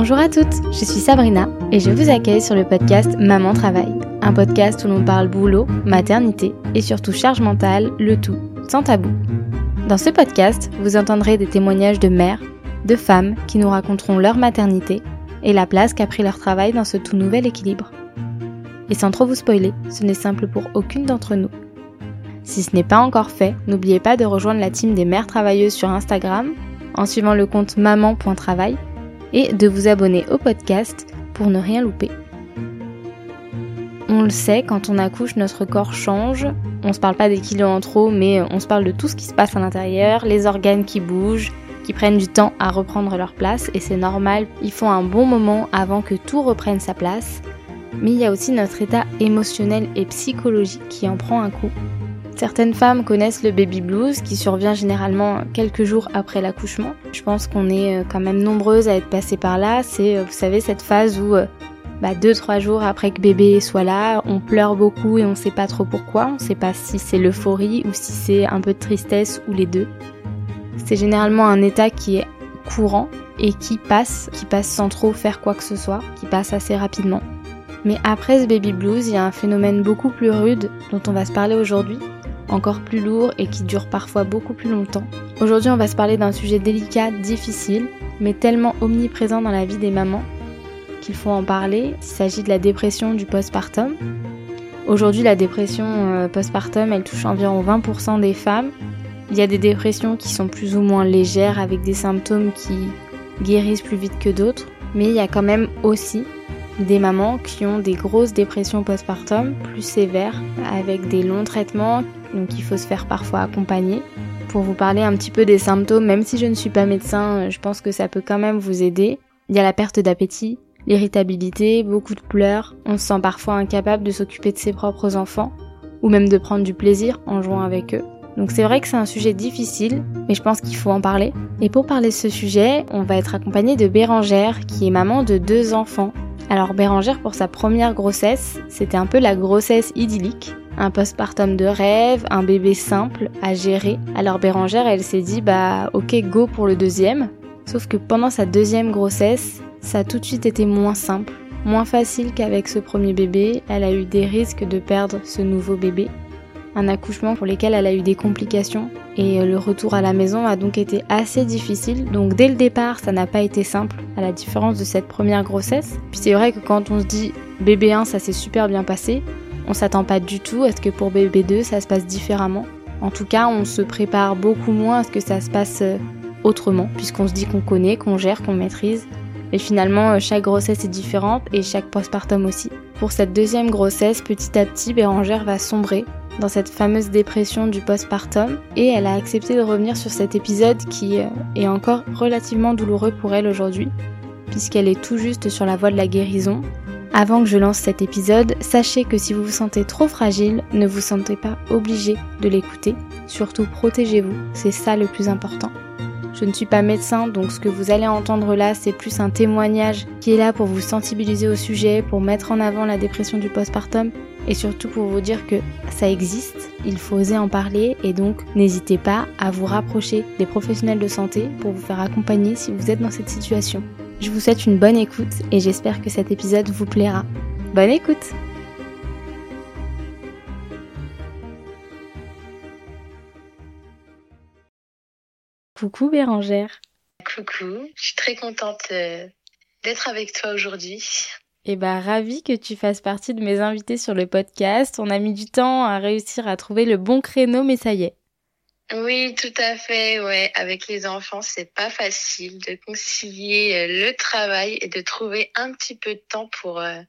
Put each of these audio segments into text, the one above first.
Bonjour à toutes, je suis Sabrina et je vous accueille sur le podcast Maman Travail, un podcast où l'on parle boulot, maternité et surtout charge mentale, le tout, sans tabou. Dans ce podcast, vous entendrez des témoignages de mères, de femmes qui nous raconteront leur maternité et la place qu'a pris leur travail dans ce tout nouvel équilibre. Et sans trop vous spoiler, ce n'est simple pour aucune d'entre nous. Si ce n'est pas encore fait, n'oubliez pas de rejoindre la team des mères travailleuses sur Instagram en suivant le compte maman.travail et de vous abonner au podcast pour ne rien louper. On le sait, quand on accouche, notre corps change. On se parle pas des kilos en trop, mais on se parle de tout ce qui se passe à l'intérieur, les organes qui bougent, qui prennent du temps à reprendre leur place, et c'est normal, il faut un bon moment avant que tout reprenne sa place. Mais il y a aussi notre état émotionnel et psychologique qui en prend un coup. Certaines femmes connaissent le baby blues qui survient généralement quelques jours après l'accouchement. Je pense qu'on est euh, quand même nombreuses à être passées par là. C'est, euh, vous savez, cette phase où 2-3 euh, bah, jours après que bébé soit là, on pleure beaucoup et on sait pas trop pourquoi. On sait pas si c'est l'euphorie ou si c'est un peu de tristesse ou les deux. C'est généralement un état qui est courant et qui passe, qui passe sans trop faire quoi que ce soit, qui passe assez rapidement. Mais après ce baby blues, il y a un phénomène beaucoup plus rude dont on va se parler aujourd'hui, encore plus lourd et qui dure parfois beaucoup plus longtemps. Aujourd'hui, on va se parler d'un sujet délicat, difficile, mais tellement omniprésent dans la vie des mamans qu'il faut en parler. Il s'agit de la dépression du postpartum. Aujourd'hui, la dépression euh, postpartum, elle touche environ 20% des femmes. Il y a des dépressions qui sont plus ou moins légères avec des symptômes qui guérissent plus vite que d'autres, mais il y a quand même aussi des mamans qui ont des grosses dépressions postpartum plus sévères avec des longs traitements donc il faut se faire parfois accompagner. Pour vous parler un petit peu des symptômes, même si je ne suis pas médecin, je pense que ça peut quand même vous aider. Il y a la perte d'appétit, l'irritabilité, beaucoup de pleurs, on se sent parfois incapable de s'occuper de ses propres enfants, ou même de prendre du plaisir en jouant avec eux. Donc c'est vrai que c'est un sujet difficile, mais je pense qu'il faut en parler. Et pour parler de ce sujet, on va être accompagné de Bérangère, qui est maman de deux enfants. Alors Bérangère, pour sa première grossesse, c'était un peu la grossesse idyllique un postpartum de rêve, un bébé simple à gérer. Alors Bérangère, elle s'est dit bah ok go pour le deuxième. Sauf que pendant sa deuxième grossesse, ça a tout de suite été moins simple, moins facile qu'avec ce premier bébé. Elle a eu des risques de perdre ce nouveau bébé. Un accouchement pour lequel elle a eu des complications et le retour à la maison a donc été assez difficile. Donc dès le départ, ça n'a pas été simple à la différence de cette première grossesse. Puis c'est vrai que quand on se dit bébé 1, ça s'est super bien passé, on s'attend pas du tout à ce que pour bébé 2 ça se passe différemment. En tout cas, on se prépare beaucoup moins à ce que ça se passe euh, autrement, puisqu'on se dit qu'on connaît, qu'on gère, qu'on maîtrise. Et finalement, euh, chaque grossesse est différente et chaque postpartum aussi. Pour cette deuxième grossesse, petit à petit, Bérangère va sombrer dans cette fameuse dépression du postpartum et elle a accepté de revenir sur cet épisode qui euh, est encore relativement douloureux pour elle aujourd'hui, puisqu'elle est tout juste sur la voie de la guérison avant que je lance cet épisode, sachez que si vous vous sentez trop fragile, ne vous sentez pas obligé de l'écouter. Surtout protégez-vous, c'est ça le plus important. Je ne suis pas médecin, donc ce que vous allez entendre là, c'est plus un témoignage qui est là pour vous sensibiliser au sujet, pour mettre en avant la dépression du postpartum et surtout pour vous dire que ça existe, il faut oser en parler et donc n'hésitez pas à vous rapprocher des professionnels de santé pour vous faire accompagner si vous êtes dans cette situation. Je vous souhaite une bonne écoute et j'espère que cet épisode vous plaira. Bonne écoute Coucou Bérangère. Coucou, je suis très contente euh, d'être avec toi aujourd'hui. Eh ben, ravie que tu fasses partie de mes invités sur le podcast. On a mis du temps à réussir à trouver le bon créneau, mais ça y est. Oui, tout à fait. Ouais, avec les enfants, c'est pas facile de concilier euh, le travail et de trouver un petit peu de temps pour euh,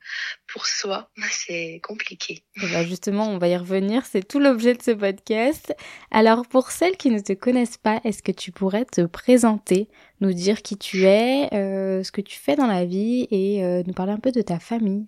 pour soi. C'est compliqué. Et bah justement, on va y revenir. C'est tout l'objet de ce podcast. Alors, pour celles qui ne te connaissent pas, est-ce que tu pourrais te présenter, nous dire qui tu es, euh, ce que tu fais dans la vie et nous parler un peu de ta famille?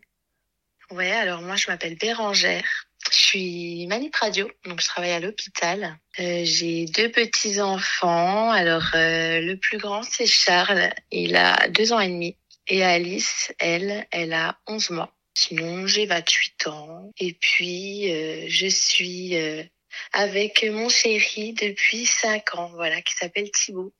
Ouais, alors moi, je m'appelle Bérangère. Je suis manip radio, donc je travaille à l'hôpital. Euh, j'ai deux petits enfants. Alors euh, le plus grand c'est Charles, il a deux ans et demi, et Alice, elle, elle a 11 mois. Sinon j'ai 28 ans et puis euh, je suis avec mon chéri depuis 5 ans, voilà, qui s'appelle Thibaut.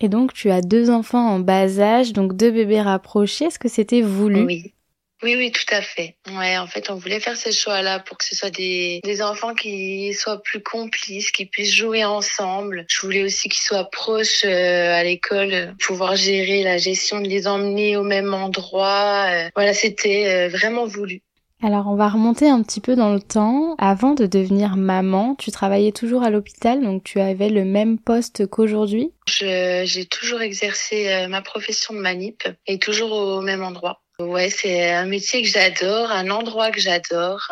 Et donc tu as deux enfants en bas âge, donc deux bébés rapprochés. Est-ce que c'était voulu? Oui. Oui, oui, tout à fait. Ouais, en fait, on voulait faire ce choix-là pour que ce soit des, des enfants qui soient plus complices, qui puissent jouer ensemble. Je voulais aussi qu'ils soient proches euh, à l'école, pouvoir gérer la gestion de les emmener au même endroit. Euh. voilà, c'était euh, vraiment voulu. Alors on va remonter un petit peu dans le temps. Avant de devenir maman, tu travaillais toujours à l'hôpital, donc tu avais le même poste qu'aujourd'hui? J'ai toujours exercé ma profession de manip et toujours au même endroit. Ouais, c'est un métier que j'adore, un endroit que j'adore.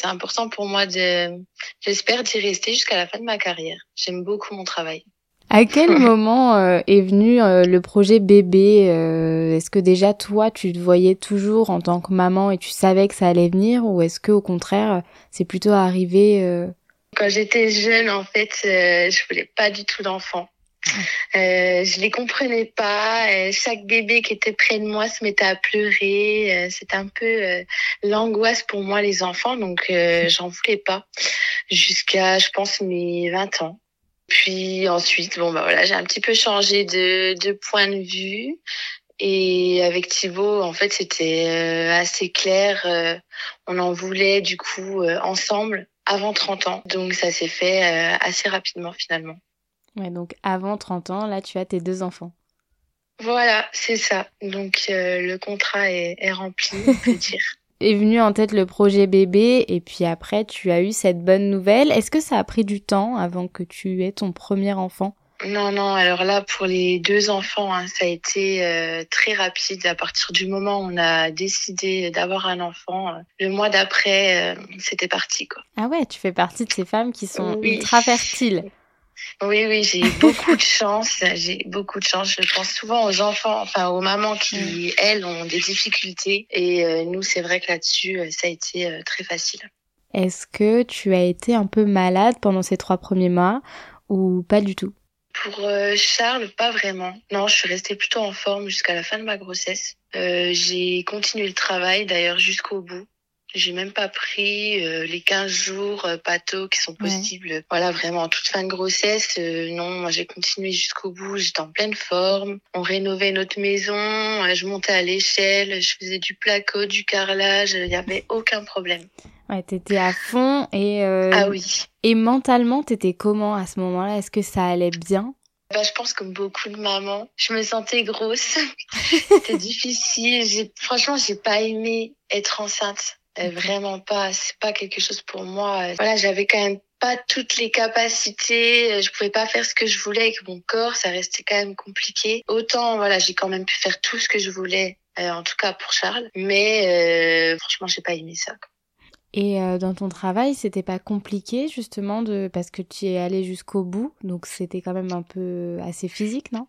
C'est important pour moi de, j'espère d'y rester jusqu'à la fin de ma carrière. J'aime beaucoup mon travail. À quel moment euh, est venu euh, le projet bébé euh, Est-ce que déjà toi, tu te voyais toujours en tant que maman et tu savais que ça allait venir, ou est-ce que au contraire, c'est plutôt arrivé Quand j'étais jeune, en fait, je voulais pas du tout d'enfant. Euh, je les comprenais pas. Euh, chaque bébé qui était près de moi se mettait à pleurer. Euh, C'était un peu euh, l'angoisse pour moi les enfants, donc j'en voulais pas jusqu'à je pense mes 20 ans. Puis ensuite, bon bah voilà, j'ai un petit peu changé de, de point de vue. Et avec Thibaut, en fait, c'était assez clair. on en voulait du coup ensemble avant 30 ans. Donc ça s'est fait assez rapidement finalement. Ouais, donc avant 30 ans, là, tu as tes deux enfants. Voilà, c'est ça. Donc euh, le contrat est, est rempli, on peut dire. est venu en tête le projet bébé et puis après tu as eu cette bonne nouvelle. Est-ce que ça a pris du temps avant que tu aies ton premier enfant? Non, non. Alors là, pour les deux enfants, hein, ça a été euh, très rapide. À partir du moment où on a décidé d'avoir un enfant, euh, le mois d'après, c'était parti. Quoi. Ah ouais, tu fais partie de ces femmes qui sont ultra fertiles. Oui, oui, j'ai beaucoup de chance. J'ai beaucoup de chance. Je pense souvent aux enfants, enfin aux mamans qui, elles, ont des difficultés. Et euh, nous, c'est vrai que là-dessus, euh, ça a été euh, très facile. Est-ce que tu as été un peu malade pendant ces trois premiers mois ou pas du tout? Pour Charles, pas vraiment. Non, je suis restée plutôt en forme jusqu'à la fin de ma grossesse. j'ai continué le travail d'ailleurs jusqu'au bout. J'ai même pas pris euh, les 15 jours euh, qui sont possibles. Voilà, vraiment, en toute fin de grossesse, euh, non, moi j'ai continué jusqu'au bout, j'étais en pleine forme. On rénovait notre maison, euh, je montais à l'échelle, je faisais du placo, du carrelage, il n'y avait aucun problème. Ouais, t'étais à fond et... ah oui. Et mentalement, t'étais comment à ce moment-là? Est-ce que ça allait bien? Bah, je pense comme beaucoup de mamans, je me sentais grosse. C'était difficile. J'ai, franchement, j'ai pas aimé être enceinte. Euh, vraiment pas, c'est pas quelque chose pour moi. Voilà, j'avais quand même pas toutes les capacités, euh, je pouvais pas faire ce que je voulais avec mon corps, ça restait quand même compliqué. Autant voilà, j'ai quand même pu faire tout ce que je voulais, euh, en tout cas pour Charles, mais euh, franchement, j'ai pas aimé ça. Et dans ton travail, c'était pas compliqué justement de parce que tu es allé jusqu'au bout, donc c'était quand même un peu assez physique, non?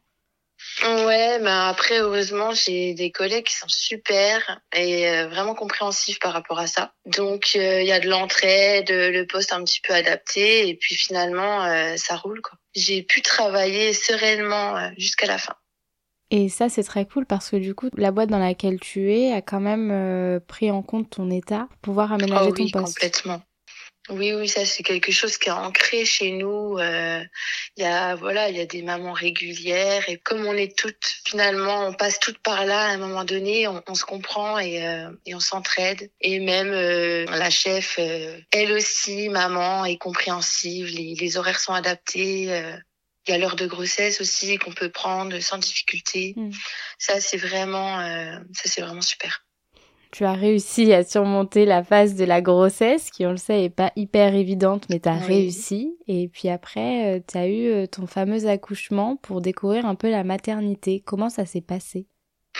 Ouais, mais après, heureusement, j'ai des collègues qui sont super et euh, vraiment compréhensifs par rapport à ça. Donc, euh, il y a de l'entraide, le poste un petit peu adapté et puis finalement, euh, ça roule. quoi. J'ai pu travailler sereinement jusqu'à la fin. Et ça, c'est très cool parce que du coup, la boîte dans laquelle tu es a quand même pris en compte ton état pour pouvoir aménager oh, ton oui, poste. complètement. Oui, oui, ça c'est quelque chose qui est ancré chez nous. Euh, il y a voilà, il y a des mamans régulières et comme on est toutes finalement, on passe toutes par là. À un moment donné, on, on se comprend et, euh, et on s'entraide. Et même euh, la chef, elle aussi, maman, est compréhensive. Les, les horaires sont adaptés. il y a l'heure de grossesse aussi qu'on peut prendre sans difficulté. Mm. Ça c'est vraiment, ça c'est vraiment super. Tu as réussi à surmonter la phase de la grossesse, qui on le sait est pas hyper évidente, mais tu as réussi. Et puis après, euh, tu as eu euh, ton fameux accouchement pour découvrir un peu la maternité. Comment ça s'est passé?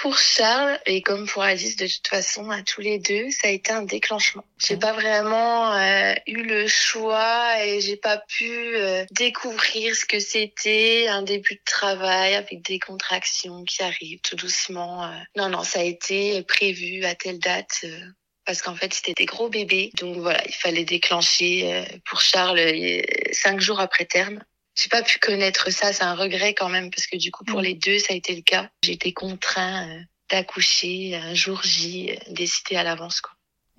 Pour Charles et comme pour Alice, de toute façon, à tous les deux, ça a été un déclenchement. J'ai pas vraiment euh, eu le choix et j'ai pas pu euh, découvrir ce que c'était un début de travail avec des contractions qui arrivent tout doucement. Euh. Non, non, ça a été prévu à telle date parce qu'en fait c'était des gros bébés. Donc voilà, il fallait déclencher pour Charles cinq jours après terme j'ai pas pu connaître ça. C'est un regret quand même parce que du coup pour mm. les deux ça a été le cas. J'ai été contraint euh, d'accoucher un jour J, euh, décidé à l'avance quoi.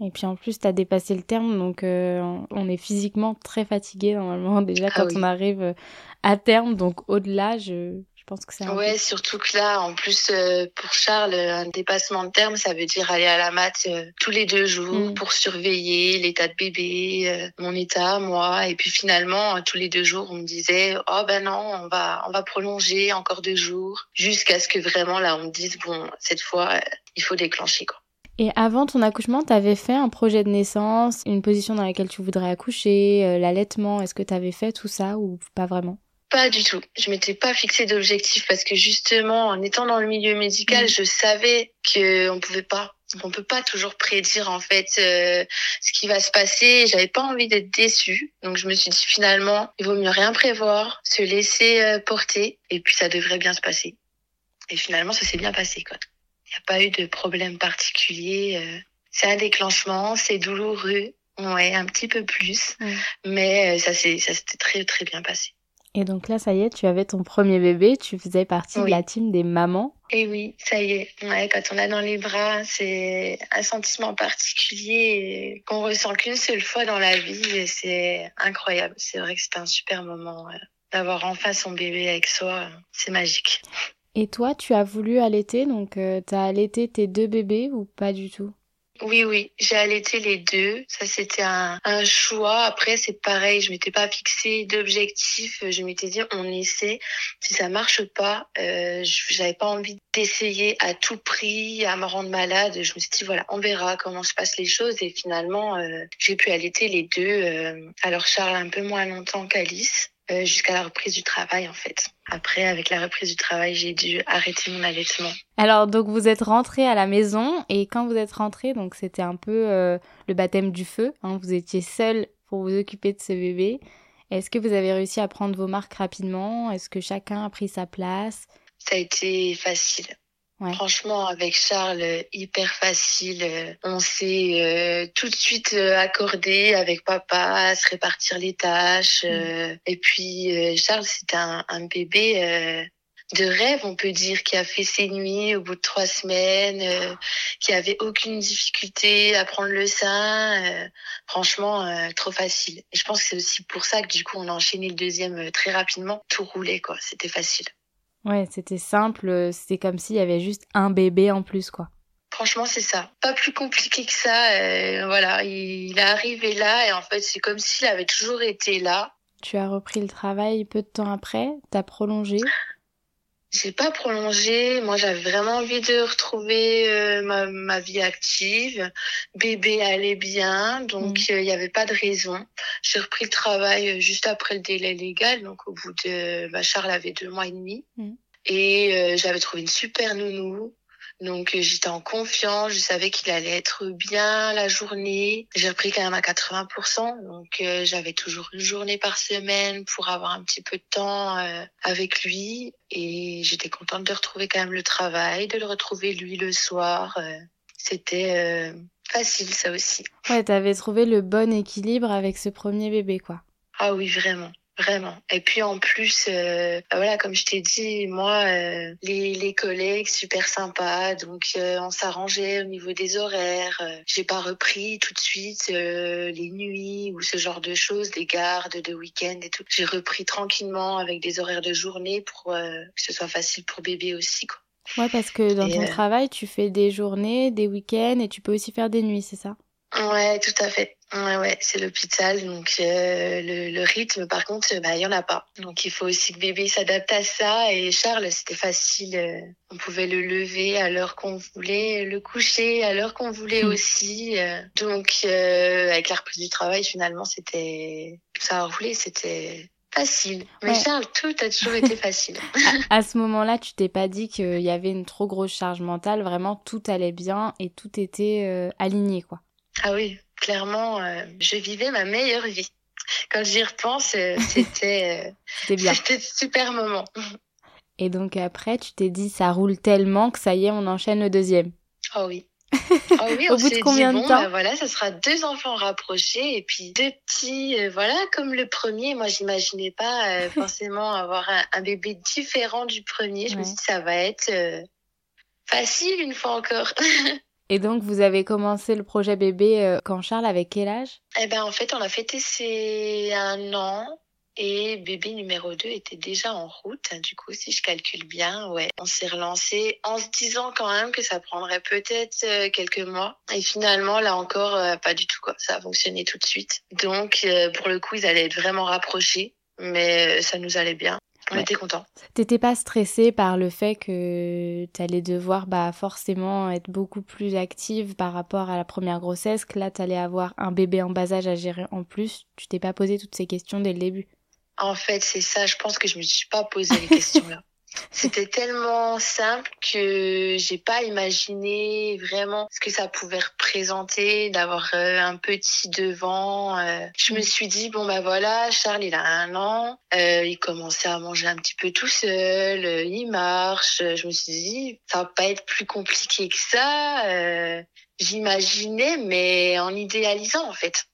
Et puis en plus, tu as dépassé le terme, donc euh, on est physiquement très fatigué normalement déjà ah quand on arrive à terme. Donc au-delà, je, pense que c'est Ouais, surtout que là, en plus, euh, pour Charles, un dépassement de terme, ça veut dire aller à la mat euh, tous les deux jours mm. pour surveiller l'état de bébé, euh, mon état, moi. Et puis finalement, tous les deux jours, on me disait, oh ben non, on va, on va prolonger encore deux jours, jusqu'à ce que vraiment là, on me dise, bon, cette fois, il faut déclencher quoi. Et avant ton accouchement, tu avais fait un projet de naissance, une position dans laquelle tu voudrais accoucher, l'allaitement. Est-ce que tu avais fait tout ça ou pas vraiment? Pas du tout. Je m'étais pas fixé d'objectif parce que justement, en étant dans le milieu médical, mm. je savais que on pouvait pas, on peut pas toujours prédire en fait euh, ce qui va se passer. J'avais pas envie d'être déçue, donc je me suis dit finalement, il vaut mieux rien prévoir, se laisser euh, porter, et puis ça devrait bien se passer. Et finalement, ça s'est bien passé quoi. Il n'y a pas eu de problème particulier. Euh. C'est un déclenchement, c'est douloureux, ouais, un petit peu plus, mm. mais ça s'est ça s'était très très bien passé. Et donc là, ça y est, tu avais ton premier bébé, tu faisais partie de la team des mamans. Et oui, ça y est. Ouais, quand on l'a dans les bras, c'est un sentiment particulier qu'on ressent qu'une seule fois dans la vie et c'est incroyable. C'est vrai que c'est un super moment d'avoir enfin son bébé avec soi. C'est magique. Et toi, tu as voulu allaiter, donc euh, tu as allaité tes deux bébés ou pas du tout? Oui, oui, j'ai allaité les deux. Ça, c'était un, choix. Après, c'est pareil, je m'étais pas fixé d'objectif. Je m'étais dit, on essaie. Si ça marche pas, euh, j'avais pas envie d'essayer à tout prix, à me rendre malade. Je me suis dit, voilà, on verra comment se passent les choses. Et finalement, euh, j'ai pu allaiter les deux. Euh, alors, Charles un peu moins longtemps qu'Alice. Euh, jusqu'à la reprise du travail en fait. Après, avec la reprise du travail, j'ai dû arrêter mon allaitement. Alors donc vous êtes rentré à la maison et quand vous êtes rentré, donc c'était un peu euh, le baptême du feu. Hein, vous étiez seul pour vous occuper de ce bébé. Est-ce que vous avez réussi à prendre vos marques rapidement? Est-ce que chacun a pris sa place? Ça a été facile. Franchement, avec Charles, hyper facile. On s'est euh, tout de suite euh, accordé avec papa à se répartir les tâches. Mm. Euh, et puis Charles, c'était un, un, bébé de rêve, on peut dire, qui a fait ses nuits au bout de trois semaines, qui avait aucune difficulté à prendre le sein. franchement, trop facile. Et je pense que c'est aussi pour ça que du coup, on a enchaîné le deuxième très rapidement. Tout roulait, quoi. C'était facile. Ouais, c'était simple, euh, c'était comme s'il y avait juste un bébé en plus, quoi. Franchement, c'est ça. Pas plus compliqué que ça. Euh, voilà, il, est arrivé là et en fait, c'est comme s'il avait toujours été là. Tu as repris le travail peu de temps après T'as prolongé J'ai pas prolongé. Moi, j'avais vraiment envie de retrouver euh, ma, ma, vie active. Bébé allait bien, donc mm. il n'y avait pas de raison. J'ai repris le travail juste après le délai légal, donc au bout de... Bah, Charles avait deux mois et demi. Mm. Et euh, j'avais trouvé une super nounou. Donc euh, j'étais en confiance, je savais qu'il allait être bien la journée. J'ai repris quand même à 80%, donc euh, j'avais toujours une journée par semaine pour avoir un petit peu de temps avec lui. Et j'étais contente de retrouver quand même le travail, de le retrouver lui le soir. C'était facile ça aussi. Ouais, t'avais trouvé le bon équilibre avec ce premier bébé quoi. Ah oui, vraiment. Vraiment. Et puis en plus, euh, bah voilà, comme je t'ai dit, moi, euh, les, les collègues super sympas, donc euh, on s'arrangeait au niveau des horaires. J'ai pas repris tout de suite les nuits ou ce genre de choses, des gardes de week-end et tout. J'ai repris tranquillement avec des horaires de journée pour que ce soit facile pour bébé aussi, quoi. Ouais, parce que dans ton travail, tu fais des journées, des week-ends et tu peux aussi faire des nuits, c'est ça? Ouais, tout à fait. Ouais, ouais, c'est l'hôpital, donc euh, le, le, rythme, par contre, bah il y en a pas. Donc il faut aussi que bébé s'adapte à ça. Et Charles, c'était facile. Euh, on pouvait le lever à l'heure qu'on voulait, le coucher à l'heure qu'on voulait hmm. aussi. Euh. donc avec la reprise du travail, finalement, c'était ça a roulé, c'était facile. Mais Charles, tout a toujours été facile. à, à, ce moment-là, tu t'es pas dit qu'il y avait une trop grosse charge mentale. Vraiment, tout allait bien et tout était aligné, quoi. Ah oui, clairement, euh, je vivais ma meilleure vie. Quand j'y repense, euh, c'était euh. C'était super moment. Et donc après, tu t'es dit, ça roule tellement que ça y est, on enchaîne le deuxième. Oh oui. Oh oui, Au bout de combien de temps bah voilà, ça sera deux enfants rapprochés et puis deux petits, voilà, comme le premier. Moi, j'imaginais pas forcément avoir un, bébé différent du premier. Je me suis dit, ça va être facile une fois encore. Et donc, vous avez commencé le projet bébé euh, quand Charles avait quel âge? Eh ben, en fait, on a fêté ses un an Et bébé numéro 2 était déjà en route. Du coup, si je calcule bien, ouais, on s'est relancé en se disant quand même que ça prendrait peut-être euh, quelques mois. Et finalement, là encore, euh, pas du tout quoi. Ça a fonctionné tout de suite. Donc, pour le coup, ils allaient être vraiment rapprochés, mais ça nous allait bien. On était contents. T'étais pas stressée par le fait que t'allais devoir bah, forcément être beaucoup plus active par rapport à la première grossesse, que là t'allais avoir un bébé en bas âge à gérer en plus? Tu t'es pas posé toutes ces questions dès le début? En fait, c'est ça. Je pense que je me suis pas posé les questions là. C'était tellement simple que j'ai pas imaginé vraiment ce que ça pouvait représenter d'avoir euh, un petit devant. Euh. Je me suis dit bon bah voilà, Charles il a un an, euh, il commençait à manger un petit peu tout seul, il marche. Je me suis dit ça va pas être plus compliqué que ça. J'imaginais mais en idéalisant en fait.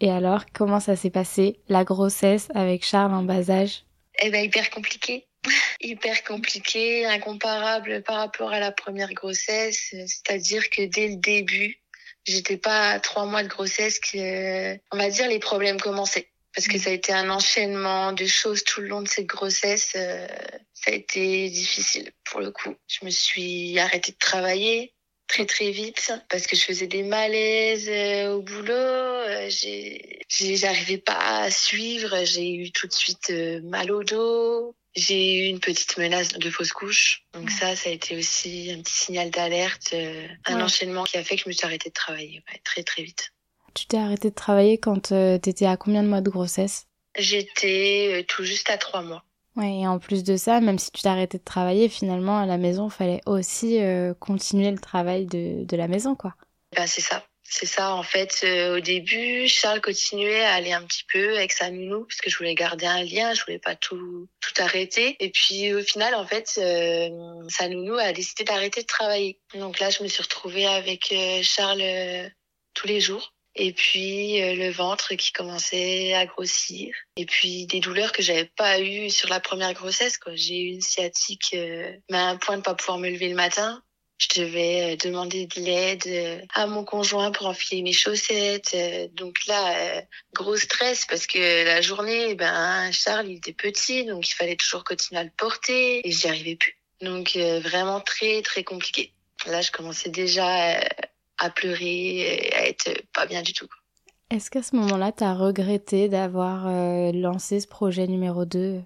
Et alors comment ça s'est passé la grossesse avec Charles en bas âge? Eh ben hyper compliqué hyper compliqué, incomparable par rapport à la première grossesse. C'est-à-dire que dès le début, j'étais pas à trois mois de grossesse que, on va dire, les problèmes commençaient. Parce que mm. ça a été un enchaînement de choses tout le long de cette grossesse. Euh, ça a été difficile pour le coup. Je me suis arrêtée de travailler très très vite parce que je faisais des malaises euh, au boulot. Euh, j'ai, j'arrivais pas à suivre. J'ai eu tout de suite mal au dos. J'ai eu une petite menace de fausse couche. Donc ça, ça a été aussi un petit signal d'alerte, euh, un enchaînement qui a fait que je me suis arrêtée de travailler très très vite. Tu t'es arrêtée de travailler quand euh, tu étais à combien de mois de grossesse? J'étais euh, tout juste à trois mois. Ouais, et en plus de ça, même si tu t'es arrêtée de travailler, finalement, à la maison, il fallait aussi continuer le travail de, de la maison, quoi. Bah, c'est ça. C'est ça, en fait, euh, au début, Charles continuait à aller un petit peu avec sa nounou, parce que je voulais garder un lien, je voulais pas tout, tout arrêter. Et puis, au final, en fait, euh, sa nounou a décidé d'arrêter de travailler. Donc là, je me suis retrouvée avec euh, Charles tous les jours. Et puis le ventre qui commençait à grossir. Et puis des douleurs que j'avais pas eues sur la première grossesse. Quoi. J'ai eu une sciatique, mais à un point de pas pouvoir me lever le matin je devais euh, demander de l'aide euh, à mon conjoint pour enfiler mes chaussettes. Euh, donc là, gros stress parce que la journée, ben Charles il était petit, donc il fallait toujours continuer à le porter et j'y arrivais plus. Donc vraiment très très compliqué. Là, je commençais déjà à pleurer, et à être pas bien du tout. Est-ce qu'à ce, moment-là, tu as regretté d'avoir lancé ce projet numéro 2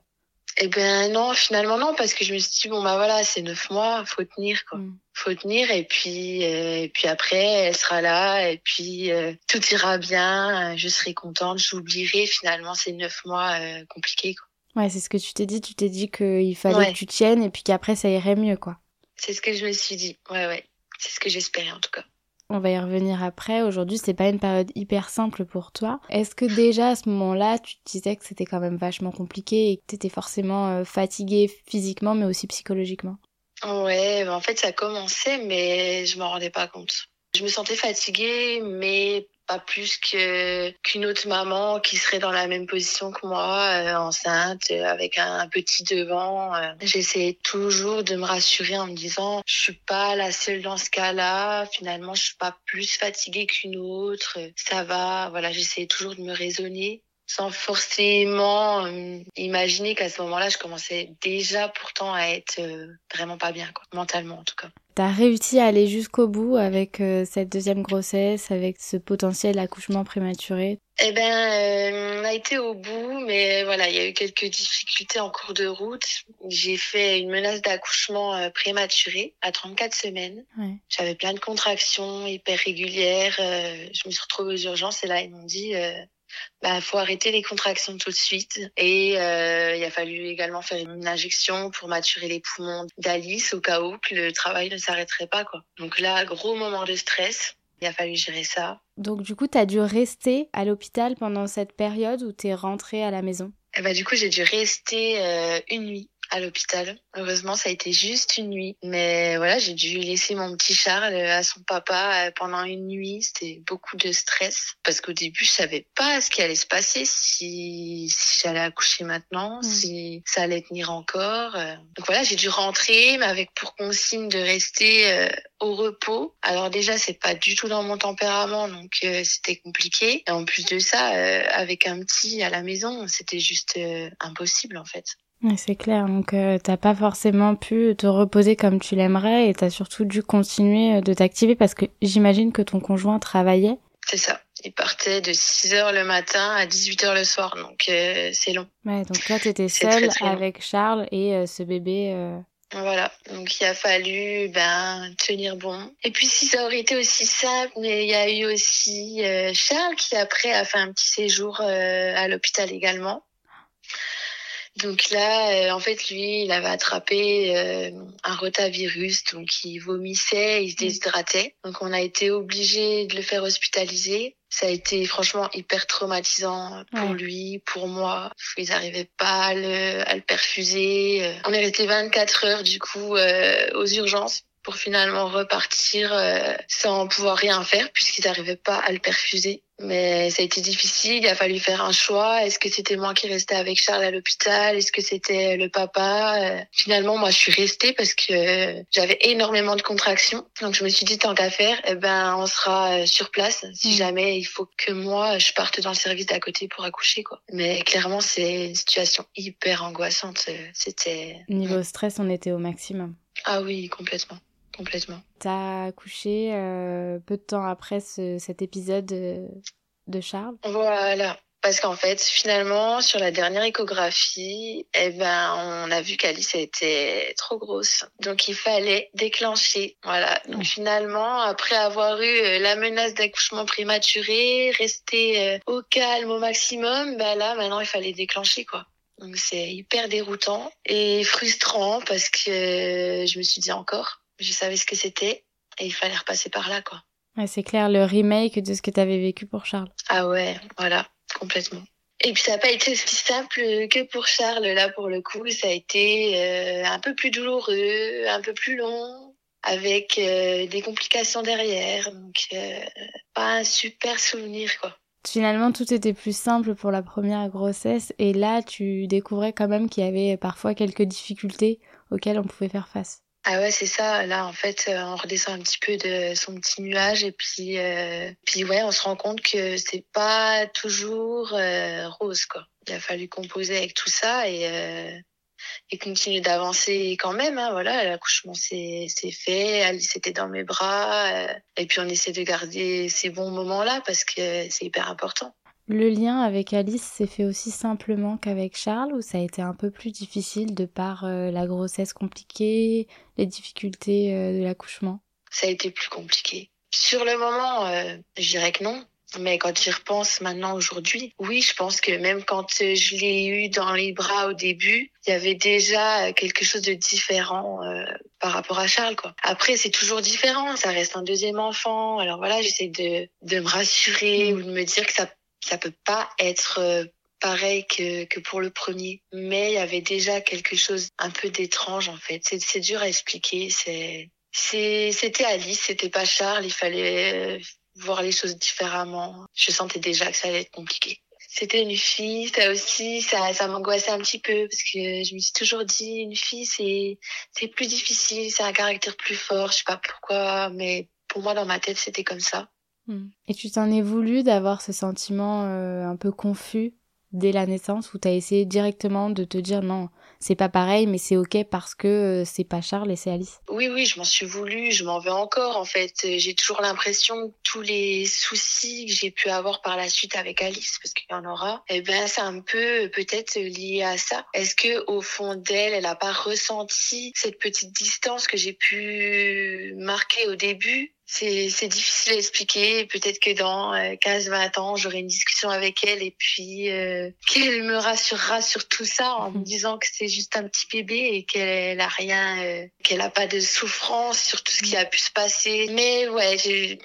eh ben non, finalement non, parce que je me suis dit bon bah voilà, c'est neuf mois, faut tenir quoi, mm. faut tenir et puis euh, et puis après elle sera là et puis euh, tout ira bien, je serai contente, j'oublierai finalement ces neuf mois euh, compliqués quoi. Ouais, c'est ce que tu t'es dit, tu t'es dit qu'il fallait que tu tiennes et puis qu'après ça irait mieux quoi. C'est ce que je me suis dit, ouais ouais, c'est ce que j'espérais en tout cas. On va y revenir après. Aujourd'hui, c'est pas une période hyper simple pour toi. Est-ce que déjà à ce moment-là, tu te disais que c'était quand même vachement compliqué et que t'étais forcément euh, fatiguée physiquement, mais aussi psychologiquement? Ouais, bah, en fait, ça commençait, mais je m'en rendais pas compte. Je me sentais fatiguée, mais pas plus que qu'une autre maman qui serait dans la même position que moi, euh, enceinte, euh, avec un, petit devant. Euh. J'essayais toujours de me rassurer en me disant, je suis pas la seule dans ce cas-là. Finalement, je suis pas plus fatiguée qu'une autre. Ça va. Voilà, j'essayais toujours de me raisonner sans forcément imaginer qu'à ce moment-là, je commençais déjà pourtant à être vraiment pas bien, quoi, mentalement en tout cas. T'as réussi à aller jusqu'au bout avec euh, cette deuxième grossesse, avec ce potentiel accouchement prématuré? Eh ben, euh, on a été au bout, mais voilà, il y a eu quelques difficultés en cours de route. J'ai fait une menace d'accouchement euh, prématuré à 34 semaines. Ouais. J'avais plein de contractions hyper régulières. je me suis retrouvée aux urgences et là, ils m'ont dit bah faut arrêter les contractions tout de suite et euh, il a fallu également faire une injection pour maturer les poumons d'Alice au cas où que le travail ne s'arrêterait pas quoi. Donc là gros moment de stress. Il a fallu gérer ça. Donc du coup, tu as dû rester à l'hôpital pendant cette période où tu es rentrée à la maison? Eh bah, du coup, j'ai dû rester euh, une nuit à l'hôpital. Heureusement, ça a été juste une nuit. Mais voilà, j'ai dû laisser mon petit Charles à son papa euh, pendant une nuit. C'était beaucoup de stress parce qu'au début, je savais pas ce qui allait se passer, si, si j'allais accoucher maintenant, mm. si ça allait tenir encore. Euh. Donc voilà, j'ai dû rentrer, mais avec pour consigne de rester euh, au repos. Alors déjà, c'est pas du tout dans mon tempérament, donc c'était compliqué. Et en plus de ça, avec un petit à la maison, c'était juste impossible en fait. C'est clair, donc t'as pas forcément pu te reposer comme tu l'aimerais et t'as surtout dû continuer de t'activer parce que j'imagine que ton conjoint travaillait. C'est ça. Il partait de 6 heures le matin à 18 heures le soir, donc euh, c'est long. Ouais, donc toi, tu étais seule avec Charles et euh, ce bébé. Euh. Voilà, donc il a fallu ben tenir bon. Et puis si ça aurait été aussi simple, mais il y a eu aussi Charles qui après a fait un petit séjour à l'hôpital également. Donc là, en fait, lui, il avait attrapé un rotavirus, donc il vomissait, il se mmh. déshydratait. Donc on a été obligé de le faire hospitaliser ça a été franchement hyper traumatisant pour lui, pour moi. Ils n'arrivaient pas à le, à le, perfuser. On est resté 24 heures du coup euh, aux urgences pour finalement repartir euh, sans pouvoir rien faire puisqu'ils n'arrivaient pas à le perfuser. Mais ça a été difficile, il a fallu faire un choix. Est-ce que c'était moi qui restais avec Charles à l'hôpital? Est-ce que c'était le papa? Euh, Finalement, moi, je suis restée parce que j'avais énormément de contractions. Donc, je me suis dit, tant qu'à faire, eh ben, on sera euh, sur place. Si mm. jamais il faut que moi, je parte dans le service d'à côté pour accoucher, quoi. Mais clairement, c'est une situation hyper angoissante. C'était... Niveau stress, on était au maximum. Ah oui, complètement complètement. T'as accouché euh, peu de temps après cet épisode de, Charles? Voilà. Parce qu'en fait, finalement, sur la dernière échographie, eh ben, on a vu qu'Alice était trop grosse. Donc, il fallait déclencher. Voilà. Donc, finalement, après avoir eu euh, la menace d'accouchement prématuré, rester euh, au calme au maximum, ben là, maintenant, il fallait déclencher, quoi. Donc, c'est hyper déroutant et frustrant parce que je me suis dit encore, je savais ce que c'était et il fallait repasser par là, quoi. Ouais, c'est clair, le remake de ce que tu avais vécu pour Charles. Ah ouais, voilà, complètement. Et puis ça n'a pas été aussi simple que pour Charles, là pour le coup, ça a été euh, un peu plus douloureux, un peu plus long, avec euh, des complications derrière, donc euh, pas un super souvenir quoi. Finalement, tout était plus simple pour la première grossesse, et là, tu découvrais quand même qu'il y avait parfois quelques difficultés auxquelles on pouvait faire face. Ah ouais, c'est ça. Là, en fait, euh, on redescend un petit peu de son petit nuage et puis, euh, puis ouais, on se rend compte que c'est pas toujours euh, rose, quoi. Il a fallu composer avec tout ça et, euh, et continuer d'avancer quand même. Hein, voilà, l'accouchement c'est fait, Alice était dans mes bras et puis on essaie de garder ces bons moments-là parce que c'est hyper important. Le lien avec Alice s'est fait aussi simplement qu'avec Charles ou ça a été un peu plus difficile de par euh, la grossesse compliquée, les difficultés euh, de l'accouchement Ça a été plus compliqué. Sur le moment, euh, je dirais que non. Mais quand j'y repense maintenant aujourd'hui, oui, je pense que même quand je l'ai eu dans les bras au début, il y avait déjà quelque chose de différent par rapport à Charles. Quoi. Après, c'est toujours différent. Ça reste un deuxième enfant. Alors voilà, j'essaie de, de me rassurer mmh. ou de me dire que ça ça peut pas être euh, pareil que, que pour le premier. Mais il y avait déjà quelque chose un peu d'étrange en fait. C'est dur à expliquer. C'est c'était Alice, c'était pas Charles. Il fallait euh, voir les choses différemment. Je sentais déjà que ça allait être compliqué. C'était une fille, ça aussi, ça, ça m'angoissait un petit peu parce que je me suis toujours dit une fille c'est c'est plus difficile, c'est un caractère plus fort. Je sais pas pourquoi, mais pour moi dans ma tête c'était comme ça. Hmm. Et tu t'en es voulu d'avoir ce sentiment euh, un peu confus dès la naissance où tu as essayé directement de te dire non, c'est pas pareil, mais c'est ok parce que euh, c'est pas Charles et c'est Alice? Oui, oui, je m'en suis voulu, je m'en veux encore en fait. J'ai toujours l'impression que tous les soucis que j'ai pu avoir par la suite avec Alice, parce qu'il y en aura, eh ben c'est un peu peut-être lié à ça. Est-ce que au fond d'elle, elle a pas ressenti cette petite distance que j'ai pu marquer au début? C'est difficile à expliquer. Peut-être que dans 15-20 euh, ans, j'aurai une discussion avec elle et puis euh, qu'elle me rassurera sur tout ça en me disant que c'est juste un petit bébé et qu'elle a rien, euh, qu'elle a pas de souffrance sur tout ce qui a pu se passer. Mais ouais,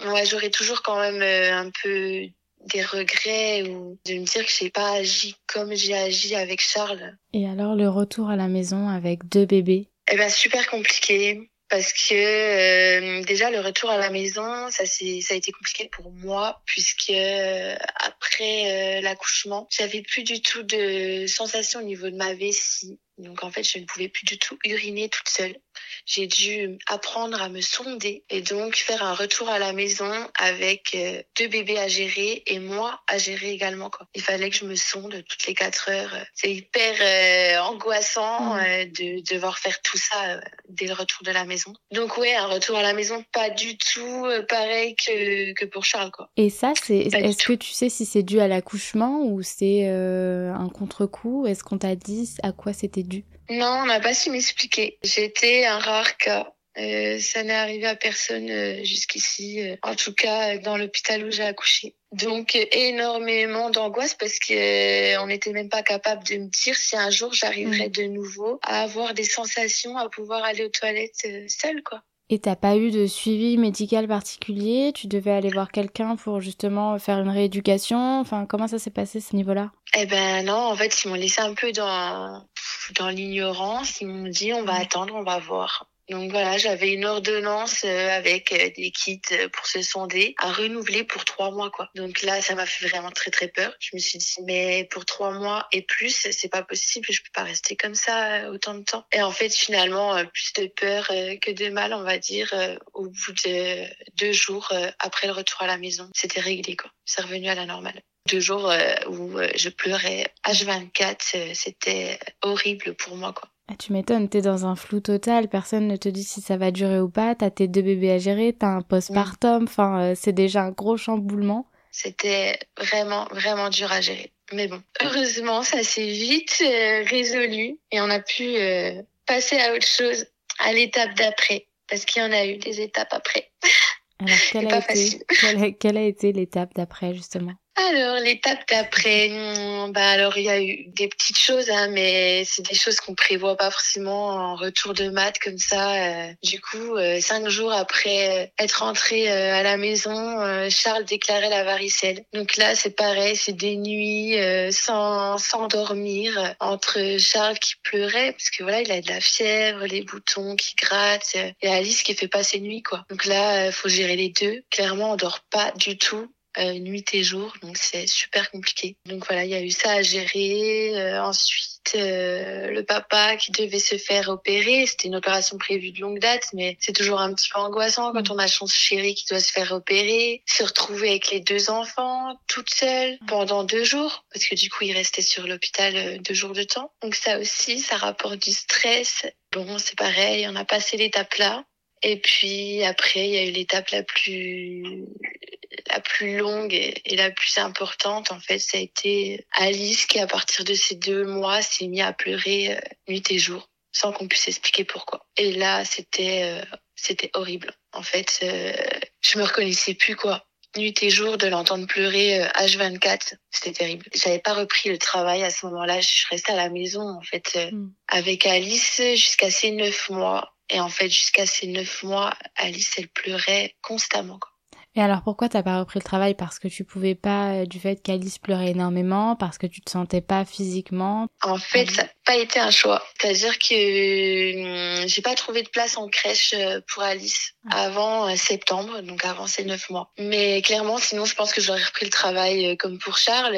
ouais j'aurais toujours quand même un peu des regrets ou de me dire que j'ai pas agi comme j'ai agi avec Charles. Et alors le retour à la maison avec deux bébés? Eh ben super compliqué parce que euh, déjà le retour à la maison, ça c'est ça a été compliqué pour moi puisque euh, après l'accouchement, j'avais plus du tout de sensation au niveau de ma vessie. Donc en fait, je ne pouvais plus du tout uriner toute seule. J'ai dû apprendre à me sonder et donc faire un retour à la maison avec euh, deux bébés à gérer et moi à gérer également. Quoi. Il fallait que je me sonde toutes les quatre heures. C'est hyper euh, angoissant mmh. euh, de, devoir faire tout ça dès le retour de la maison. Donc ouais, un retour à la maison pas du tout pareil que, que pour Charles. Quoi. Et ça, c'est est-ce que tu sais si c'est dû à l'accouchement ou c'est un contre-coup? Est-ce qu'on t'a dit à quoi c'était non, on n'a pas su m'expliquer. J'étais un rare cas. Euh, ça n'est arrivé à personne euh, jusqu'ici, euh, en tout cas dans l'hôpital où j'ai accouché. Donc énormément d'angoisse parce que on n'était même pas capable de me dire si un jour j'arriverais mm. de nouveau à avoir des sensations, à pouvoir aller aux toilettes seule quoi. Et t'as pas eu de suivi médical particulier? Tu devais aller voir quelqu'un pour justement faire une rééducation? Enfin, comment ça s'est passé ce niveau-là? Eh ben non, en fait, ils m'ont laissé un peu dans dans l'ignorance. Ils m'ont dit on va attendre, on va voir. Donc voilà, j'avais une ordonnance euh, avec euh, des kits euh, pour se sonder à renouveler pour trois mois quoi. Donc là, ça m'a fait vraiment très très peur. Je me suis dit mais pour trois mois et plus, c'est pas possible. Je peux pas rester comme ça autant de temps. Et en fait, finalement, plus de peur que de mal, on va dire. Au bout de deux jours après le retour à la maison, c'était réglé quoi. C'est revenu à la normale deux jours où je pleurais H24, c'était horrible pour moi quoi. Ah, tu m'étonnes, t'es dans un flou total, personne ne te dit si ça va durer ou pas, t'as tes deux bébés à gérer, t'as un postpartum, enfin euh, c'est déjà un gros chamboulement. C'était vraiment, vraiment dur à gérer. Mais bon, heureusement, ça s'est vite euh, résolu et on a pu euh, passer à autre chose, à l'étape d'après, parce qu'il y en a eu des étapes après. Alors, quelle a, été, quelle a été l'étape d'après, justement? Alors l'étape d'après, hmm, bah alors il y a eu des petites choses, hein, mais c'est des choses qu'on prévoit pas forcément en retour de maths comme ça. Euh. du coup, euh, cinq jours après être rentré euh, à la maison, Charles déclarait la varicelle. Donc là, c'est pareil, c'est des nuits sans sans dormir entre Charles qui pleurait parce que voilà, il a de la fièvre, les boutons qui grattent, et Alice qui fait pas ses nuits quoi. Donc là, faut gérer les deux. Clairement, on dort pas du tout euh, nuit et jour, donc c'est super compliqué. Donc voilà, il y a eu ça à gérer. Euh, ensuite, euh, le papa qui devait se faire opérer, c'était une opération prévue de longue date, mais c'est toujours un petit peu angoissant quand mm. on a son chéri qui doit se faire opérer, se retrouver avec les deux enfants, toute seule mm. pendant deux jours, parce que du coup il restait sur l'hôpital deux jours de temps. Donc ça aussi, ça rapporte du stress. Bon, c'est pareil, on a passé l'étape là. Et puis après, il y a eu l'étape la plus la plus longue et, la plus importante, en fait, ça a été Alice qui, à partir de ces deux mois, s'est mis à pleurer euh, nuit et jour, sans qu'on puisse expliquer pourquoi. Et là, c'était euh, c'était horrible. En fait, euh, je me reconnaissais plus quoi. Nuit et jour, de l'entendre pleurer H24, c'était terrible. J'avais pas repris le travail à ce moment-là. Je restais à la maison en fait mm. avec Alice jusqu'à ces neuf mois. Et en fait, jusqu'à ces neuf mois, Alice, elle pleurait constamment. Quoi. Et alors pourquoi t'as pas repris le travail? Parce que tu pouvais pas, euh, du fait qu'Alice pleurait énormément, parce que tu te sentais pas physiquement En fait, ça n'a pas été un choix. C'est-à-dire que hum, j'ai pas trouvé de place en crèche euh, pour Alice avant euh, septembre, donc avant ces neuf mois. Mais clairement, sinon, je pense que j'aurais repris le travail comme pour Charles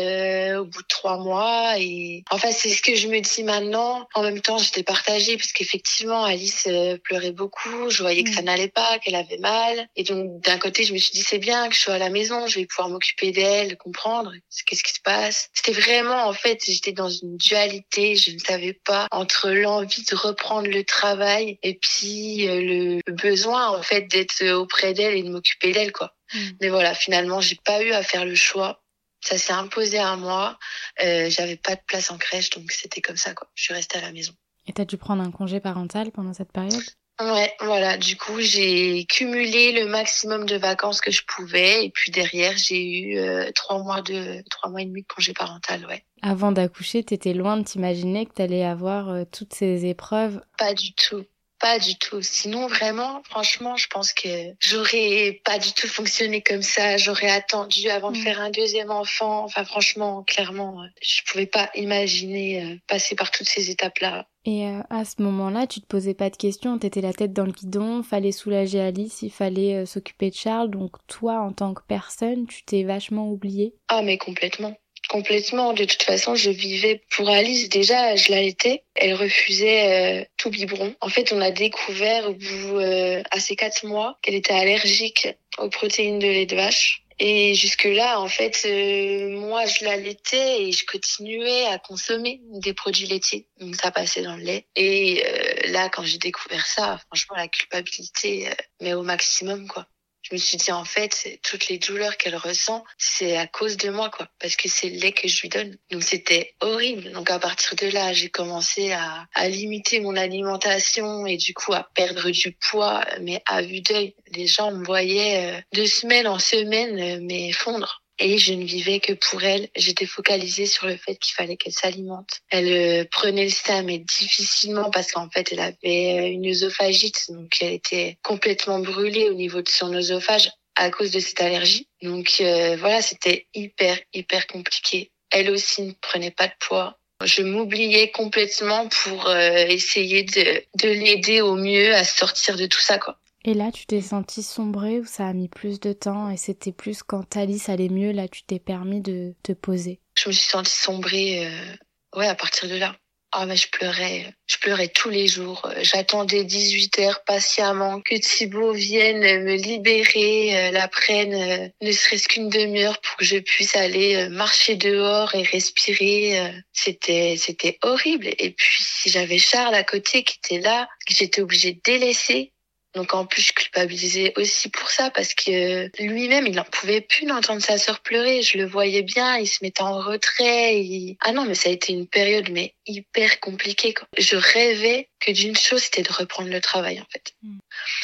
au bout de trois mois. Et enfin, c'est ce que je me dis maintenant. En même temps, j'étais partagée parce qu'effectivement, Alice pleurait beaucoup. Je voyais que ça mm. n'allait pas, qu'elle avait mal. Et donc, d'un côté, je me suis dit c'est bien que je sois à la maison, je vais pouvoir m'occuper d'elle, comprendre qu'est-ce qui se passe. C'était vraiment, en fait, j'étais dans une dualité, je ne savais pas entre l'envie de reprendre le travail et puis euh, le besoin, en fait, d'être auprès d'elle et de m'occuper d'elle, quoi. Mm. Mais voilà, finalement, j'ai pas eu à faire le choix. Ça s'est imposé à moi. Euh, J'avais pas de place en crèche, donc c'était comme ça, quoi. Je suis restée à la maison. Et t'as dû prendre un congé parental pendant cette période? Ouais, voilà. Du coup, j'ai cumulé le maximum de vacances que je pouvais, et puis derrière, j'ai eu euh, trois mois de trois mois et demi de congé parental, ouais. Avant d'accoucher, t'étais loin de t'imaginer que t'allais avoir euh, toutes ces épreuves? Pas du tout. Pas du tout. Sinon, vraiment, franchement, je pense que j'aurais pas du tout fonctionné comme ça. J'aurais attendu avant de mm. faire un deuxième enfant. Enfin, franchement, clairement, je pouvais pas imaginer euh, passer par toutes ces étapes-là. Et euh, à ce moment-là, tu te posais pas de questions, t'étais la tête dans le guidon, fallait soulager Alice, il fallait euh, s'occuper de Charles, donc toi, en tant que personne, tu t'es vachement oubliée. Ah, mais complètement. Complètement. De toute façon, je vivais pour Alice. Déjà, je l'allaitais. Elle refusait euh, tout biberon. En fait, on a découvert au bout euh, à ses quatre mois qu'elle était allergique aux protéines de lait de vache. Et jusque-là, en fait, euh, moi, je l'allaitais et je continuais à consommer des produits laitiers. Donc, ça passait dans le lait. Et là, quand j'ai découvert ça, franchement, la culpabilité, mais au maximum, quoi je me suis dit en fait toutes les douleurs qu'elle ressent c'est à cause de moi quoi. Parce que c'est le lait que je lui donne. Donc c'était horrible. Donc à partir de là j'ai commencé à, à limiter mon alimentation et du coup à perdre du poids mais à vue d'œil. Les gens me voyaient euh, de semaine en semaine euh, mais fondre et je ne vivais que pour elle. J'étais focalisée sur le fait qu'il fallait qu'elle s'alimente. Elle euh, prenait le sein, mais difficilement parce qu'en fait, elle avait euh, une œsophagite, donc elle était complètement brûlée au niveau de son œsophage à cause de cette allergie. Donc euh, voilà, c'était hyper, hyper compliqué. Elle aussi ne prenait pas de poids. Je m'oubliais complètement pour essayer de, de l'aider au mieux à sortir de tout ça, quoi. Et là, tu t'es sentie sombrer ou ça a mis plus de temps et c'était plus quand Alice allait mieux, là, tu t'es permis de te poser? Je me suis sentie sombrer, euh, ouais, à partir de là. Ah, mais je pleurais, je pleurais tous les jours. J'attendais 18 heures patiemment que Thibaut vienne me libérer, euh, la prenne, euh, ne serait-ce qu'une demi-heure pour que je puisse aller euh, marcher dehors et respirer. C'était, c'était horrible. Et puis, j'avais Charles à côté qui était là, que j'étais obligée de délaisser donc en plus, je culpabilisais aussi pour ça parce que lui-même, il n'en pouvait plus d'entendre sa sœur pleurer. Je le voyais bien, il se mettait en retrait. Ah non, mais ça a été une période mais hyper compliquée. Quoi. Je rêvais que d'une chose, c'était de reprendre le travail en fait.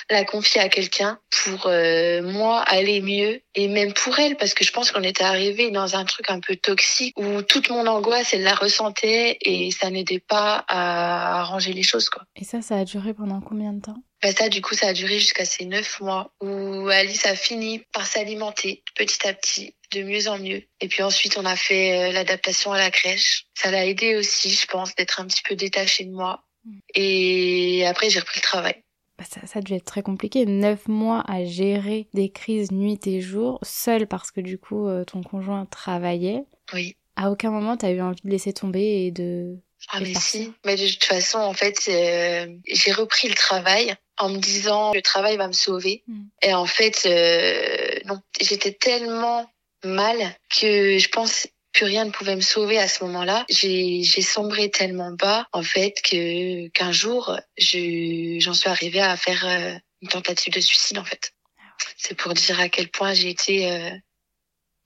La confier à quelqu'un pour euh, moi aller mieux et même pour elle parce que je pense qu'on était arrivé dans un truc un peu toxique où toute mon angoisse, elle la ressentait et ça n'aidait pas à arranger les choses quoi. Et ça, ça a duré pendant combien de temps? Bah ça, du coup, ça a duré jusqu'à ces neuf mois où Alice a fini par s'alimenter petit à petit, de mieux en mieux. Et puis ensuite, on a fait euh, l'adaptation à la crèche. Ça l'a aidé aussi, je pense, d'être un petit peu détachée de moi. Mm. Et après, j'ai repris le travail. Bah ça, ça devait être très compliqué. Neuf mois à gérer des crises nuit et jour, seul parce que du coup, euh, ton conjoint travaillait. Oui. À aucun moment, t'as eu envie de laisser tomber et de ah mais si, mais de toute façon en fait euh, j'ai repris le travail en me disant le travail va me sauver mm. et en fait euh, non j'étais tellement mal que je pense plus rien ne pouvait me sauver à ce moment-là. J'ai j'ai sombré tellement bas en fait que qu'un jour je j'en suis arrivée à faire euh, une tentative de suicide en fait. C'est pour dire à quel point j'ai été euh,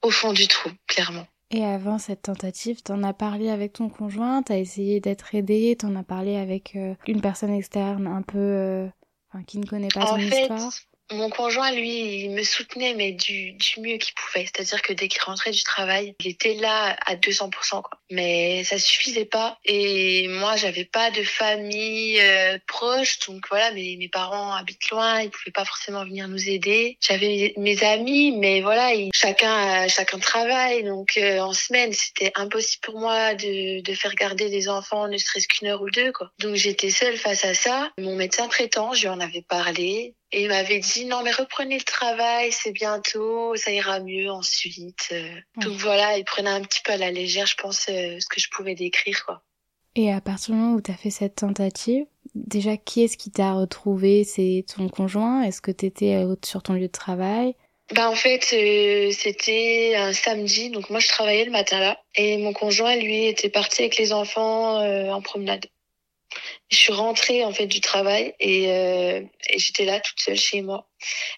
au fond du trou clairement. Et avant cette tentative, t'en as parlé avec ton conjoint, t'as essayé d'être aidé, t'en as parlé avec euh, une personne externe un peu, euh, enfin, qui ne connaît pas ton histoire. Mon conjoint, lui, il me soutenait, mais du, du mieux qu'il pouvait. C'est-à-dire que dès qu'il rentrait du travail, il était là à 200%. Quoi. Mais ça suffisait pas. Et moi, j'avais pas de famille euh, proche. Donc voilà, mes, mes parents habitent loin. Ils pouvaient pas forcément venir nous aider. J'avais mes amis, mais voilà, chacun, chacun travaille. Donc euh, en semaine, c'était impossible pour moi de, de faire garder les enfants ne serait-ce qu'une heure ou deux. Quoi. Donc j'étais seule face à ça. Mon médecin traitant, je lui en avais parlé. Et il m'avait dit non mais reprenez le travail, c'est bientôt, ça ira mieux ensuite. Euh. Donc voilà, il prenait un petit peu à la légère, je pense, euh, ce que je pouvais décrire quoi. Et à partir du moment où tu as fait cette tentative, déjà qui est-ce qui t'a retrouvé C'est ton conjoint? Est-ce que tu étais euh, sur ton lieu de travail? Bah en fait c'était un samedi. Donc moi je travaillais le matin là. Et mon conjoint lui était parti avec les enfants en promenade. Je suis rentrée en fait du travail et, euh, et j'étais là toute seule chez moi.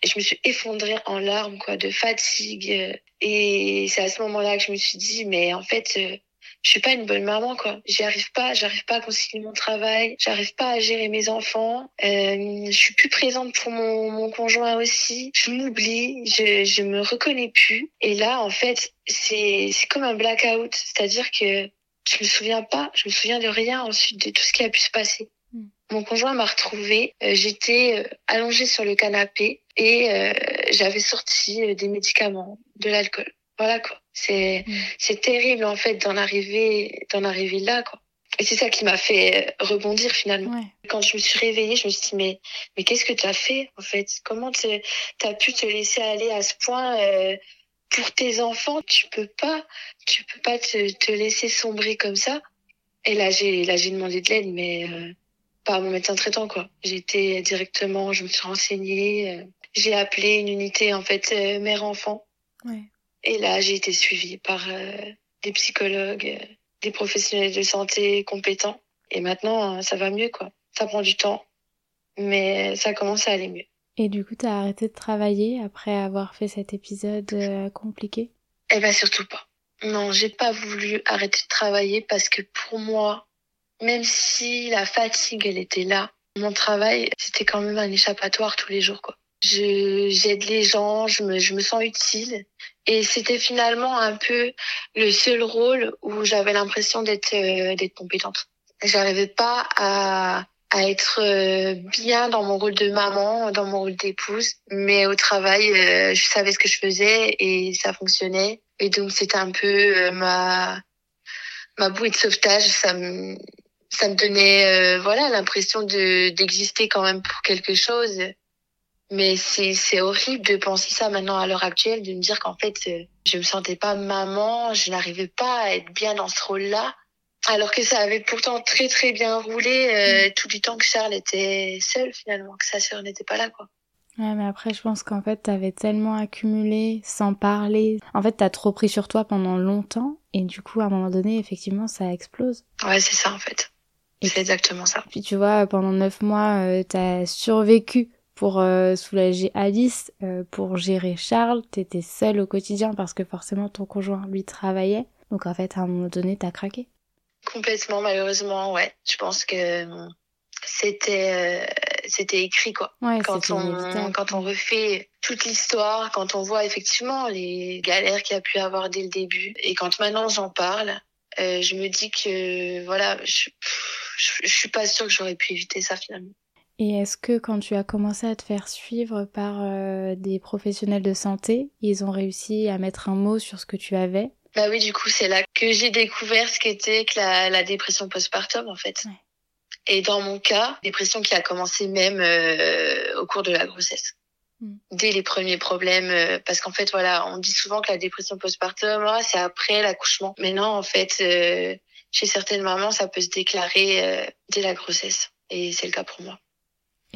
Et je me suis effondrée en larmes quoi de fatigue. Et c'est à ce moment-là que je me suis dit mais en fait euh, je suis pas une bonne maman quoi j'y arrive pas j'arrive pas à concilier mon travail j'arrive pas à gérer mes enfants euh, je suis plus présente pour mon, mon conjoint aussi je m'oublie je je me reconnais plus et là en fait c'est c'est comme un blackout c'est-à-dire que je me souviens pas, je me souviens de rien ensuite de tout ce qui a pu se passer. Mm. Mon conjoint m'a retrouvée. euh, J'étais euh, allongée sur le canapé et euh, j'avais sorti des médicaments, de l'alcool. Voilà quoi. C'est Mm. c'est terrible en fait d'en arriver d'en arriver là quoi. Et c'est ça qui m'a fait rebondir finalement. Ouais. Quand je me suis réveillée, je me suis dit mais mais qu'est-ce que tu as fait en fait? Comment tu as pu te laisser aller à ce point euh, pour tes enfants? Tu peux pas, tu peux pas te, te laisser sombrer comme ça. Et là j'ai là j'ai demandé de l'aide, mais euh, pas à mon médecin traitant quoi. J'ai été directement, je me suis renseignée, euh, j'ai appelé une unité en fait euh, mère-enfant. Ouais. Et là j'ai été suivie par euh, des psychologues, euh, des professionnels de santé compétents. Et maintenant euh, ça va mieux quoi. Ça prend du temps, mais ça commence à aller mieux. Et du coup, t'as arrêté de travailler après avoir fait cet épisode euh, compliqué? Eh ben surtout pas. Non, j'ai pas voulu arrêter de travailler parce que pour moi, même si la fatigue elle était là, mon travail c'était quand même un échappatoire tous les jours quoi. Je j'aide les gens, je me je me sens utile et c'était finalement un peu le seul rôle où j'avais l'impression d'être euh, d'être compétente. J'arrivais pas à à être euh, bien dans mon rôle de maman, dans mon rôle d'épouse, mais au travail, euh, je savais ce que je faisais et ça fonctionnait. Et donc c'était un peu euh, ma ma bouée de sauvetage. Ça me ça me donnait euh, voilà l'impression de d'exister quand même pour quelque chose. Mais c'est c'est horrible de penser ça maintenant à l'heure actuelle, de me dire qu'en fait euh, je me sentais pas maman, je n'arrivais pas à être bien dans ce rôle-là. Alors que ça avait pourtant très très bien roulé euh, tout du temps que Charles était seul finalement, que sa sœur n'était pas là quoi. Ouais, mais après, je pense qu'en fait, t'avais tellement accumulé sans parler. En fait, t'as trop pris sur toi pendant longtemps. Et du coup, à un moment donné, effectivement, ça explose. Ouais, c'est ça en fait. C'est exactement ça. Puis tu vois, pendant neuf mois, euh, t'as survécu pour euh, soulager Alice, euh, pour gérer Charles. T'étais seule au quotidien parce que forcément, ton conjoint, lui, travaillait. Donc en fait, à un moment donné, t'as craqué. Complètement, malheureusement, ouais. Je pense que euh, c'était euh, c'était écrit quoi. Ouais, Quand on inévitable. quand on refait toute l'histoire, quand on voit effectivement les galères qu'il y a pu avoir dès le début, et quand maintenant j'en parle, euh, je me dis que voilà, je, je, je suis pas sûre que j'aurais pu éviter ça finalement. Et est-ce que quand tu as commencé à te faire suivre par euh, des professionnels de santé, ils ont réussi à mettre un mot sur ce que tu avais? Bah oui, du coup, c'est là que j'ai découvert ce qu'était que la, la dépression postpartum, en fait. Ouais. Et dans mon cas, dépression qui a commencé même euh, au cours de la grossesse. Mm. Dès les premiers problèmes, euh, parce qu'en fait, voilà, on dit souvent que la dépression postpartum, ah, c'est après l'accouchement. Mais non, en fait, euh, chez certaines mamans, ça peut se déclarer euh, dès la grossesse. Et c'est le cas pour moi.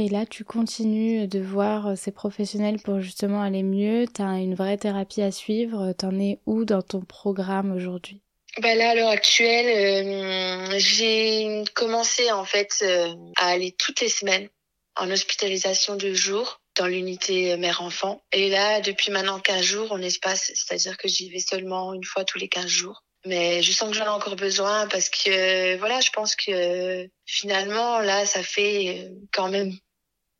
Et là, tu continues de voir euh, ces professionnels pour justement aller mieux. T'as une vraie thérapie à suivre. T'en es où dans ton programme aujourd'hui? Bah là, à l'heure actuelle, euh, j'ai commencé en fait euh, à aller toutes les semaines en hospitalisation de jour dans l'unité mère-enfant. Et là, depuis maintenant 15 jours en espace, c'est-à-dire que j'y vais seulement une fois tous les 15 jours. Mais je sens que j'en ai encore besoin parce que voilà, je pense que finalement là, ça fait quand même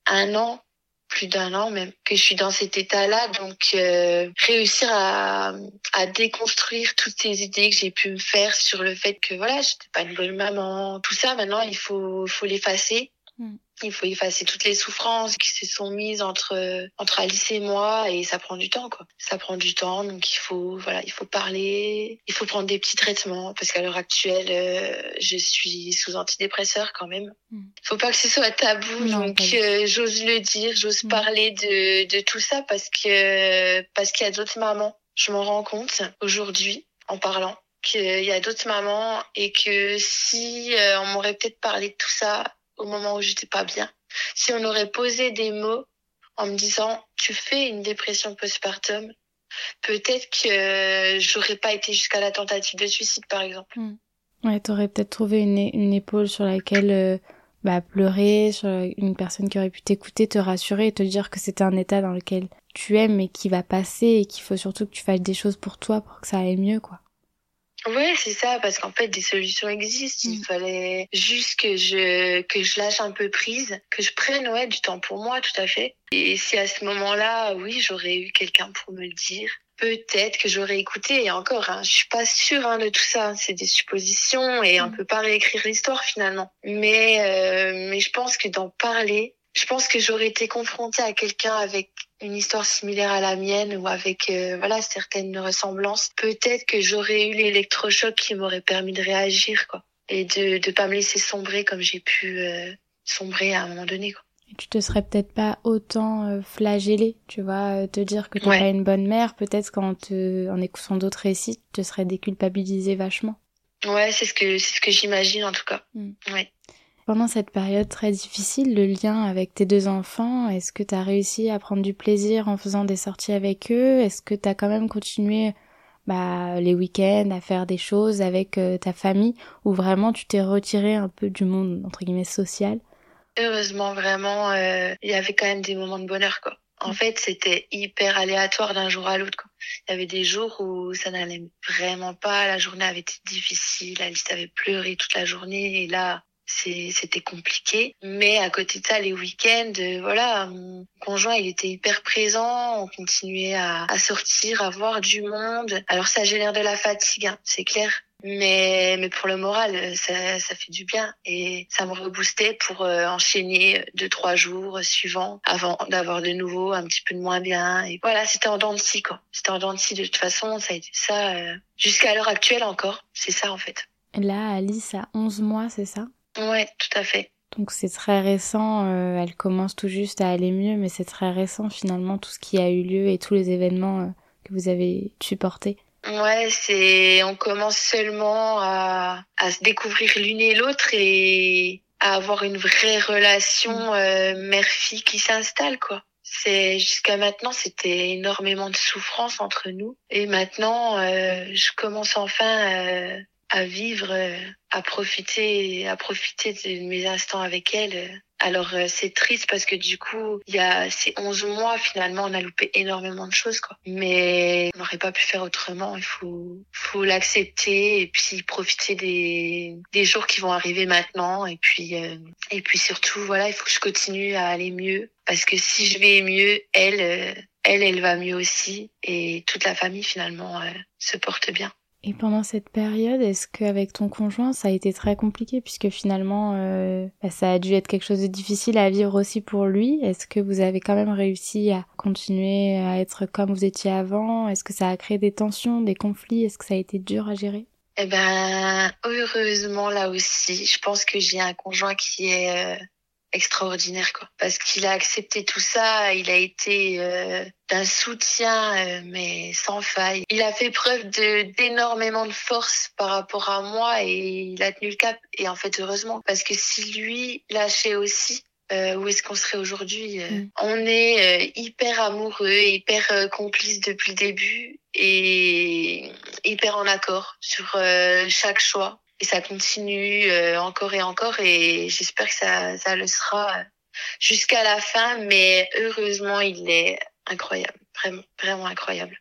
un an, plus d'un an même, que je suis dans cet état-là. Donc euh, réussir à, à déconstruire toutes ces idées que j'ai pu me faire sur le fait que voilà, j'étais pas une bonne maman, tout ça. Maintenant, il faut, faut l'effacer. Mm. Il faut effacer toutes les souffrances qui se sont mises entre entre Alice et moi et ça prend du temps quoi. Ça prend du temps donc il faut voilà, il faut parler, il faut prendre des petits traitements parce qu'à l'heure actuelle euh, je suis sous antidépresseur quand même. Mm. Faut pas que ce soit tabou Non, donc euh, j'ose le dire, j'ose Mm. parler de de tout ça parce que parce qu'il y a d'autres mamans. Je m'en rends compte aujourd'hui en parlant qu'il y a d'autres mamans et que si euh, on m'aurait peut-être parlé de tout ça au moment où j'étais pas bien, si on aurait posé des mots en me disant tu fais une dépression postpartum, peut-être que j'aurais pas été jusqu'à la tentative de suicide par exemple. Ouais, t'aurais peut-être trouvé une, une épaule sur laquelle euh, bah, pleurer, sur une personne qui aurait pu t'écouter, te rassurer et te dire que c'était un état dans lequel tu aimes mais qui va passer et qu'il faut surtout que tu fasses des choses pour toi pour que ça aille mieux, quoi. Ouais, c'est ça, parce qu'en fait, des solutions existent. Il Mm. fallait juste que je, que je lâche un peu prise, que je prenne, ouais, du temps pour moi, tout à fait. Et si à ce moment-là, oui, j'aurais eu quelqu'un pour me le dire, peut-être que j'aurais écouté et encore hein, je suis pas sûre hein, de tout ça c'est des suppositions et on mm. peut pas réécrire l'histoire finalement mais euh, mais je pense que d'en parler je pense que j'aurais été confrontée à quelqu'un avec une histoire similaire à la mienne ou avec euh, voilà certaines ressemblances peut-être que j'aurais eu l'électrochoc qui m'aurait permis de réagir quoi et de de pas me laisser sombrer comme j'ai pu euh, sombrer à un moment donné quoi tu te serais peut-être pas autant euh, flagellé, tu vois, euh, te dire que tu n'es pas une bonne mère, peut-être qu'en te, en écoutant d'autres récits, tu te serais déculpabilisé vachement. Ouais, c'est ce que c'est ce que j'imagine en tout cas. Mm. Ouais. Pendant cette période très difficile, le lien avec tes deux enfants, est-ce que tu as réussi à prendre du plaisir en faisant des sorties avec eux? Est-ce que tu as quand même continué bah, les week-ends à faire des choses avec euh, ta famille? Ou vraiment tu t'es retiré un peu du monde entre guillemets social? Heureusement vraiment, euh, il y avait quand même des moments de bonheur quoi. En fait, c'était hyper aléatoire d'un jour à l'autre. Il y avait des jours où ça n'allait vraiment pas, la journée avait été difficile, Alice avait pleuré toute la journée et là, c'était compliqué. Mais à côté de ça, les week-ends, euh, voilà, mon conjoint, il était hyper présent, on continuait à, à sortir, à voir du monde. Alors ça génère de la fatigue, hein, c'est clair. Mais, mais pour le moral, ça, ça fait du bien et ça me reboostait pour euh, enchaîner deux, trois jours suivants avant d'avoir de nouveau un petit peu de moins bien. Et voilà, c'était en dents de scie, quoi. C'était en dents de scie de toute façon, ça a été ça euh, jusqu'à l'heure actuelle encore. C'est ça, en fait. Là, Alice a 11 mois, c'est ça? Ouais, tout à fait. Donc c'est très récent, euh, elle commence tout juste à aller mieux, mais c'est très récent finalement tout ce qui a eu lieu et tous les événements que vous avez supportés. Ouais, c'est on commence seulement à, à se découvrir l'une et l'autre et à avoir une vraie relation mm. euh, mère-fille qui s'installe quoi. C'est jusqu'à maintenant c'était énormément de souffrance entre nous et maintenant euh, je commence enfin euh, à vivre, euh, à profiter, à profiter de mes instants avec elle alors euh, c'est triste parce que du coup, il y a ces 11 mois finalement, on a loupé énormément de choses quoi. Mais on n'aurait pas pu faire autrement, il faut faut l'accepter et puis profiter des des jours qui vont arriver maintenant et puis euh, et puis surtout voilà, il faut que je continue à aller mieux parce que si je vais mieux, elle euh, elle elle va mieux aussi et toute la famille finalement se porte bien. Et pendant cette période, est-ce qu'avec ton conjoint, ça a été très compliqué puisque finalement, euh, bah, ça a dû être quelque chose de difficile à vivre aussi pour lui? Est-ce que vous avez quand même réussi à continuer à être comme vous étiez avant? Est-ce que ça a créé des tensions, des conflits? Est-ce que ça a été dur à gérer? Eh ben, heureusement là aussi, je pense que j'ai un conjoint qui est euh, extraordinaire quoi. Parce qu'il a accepté tout ça il a été euh, d'un soutien euh, mais sans faille. Il a fait preuve de d'énormément de force par rapport à moi et il a tenu le cap. Et en fait heureusement parce que si lui lâchait aussi euh, où est-ce qu'on serait aujourd'hui mm. On est hyper amoureux, hyper complices depuis le début et hyper en accord sur chaque choix et ça continue euh, encore et encore et j'espère que ça, ça le sera jusqu'à la fin mais heureusement il est incroyable vraiment vraiment incroyable.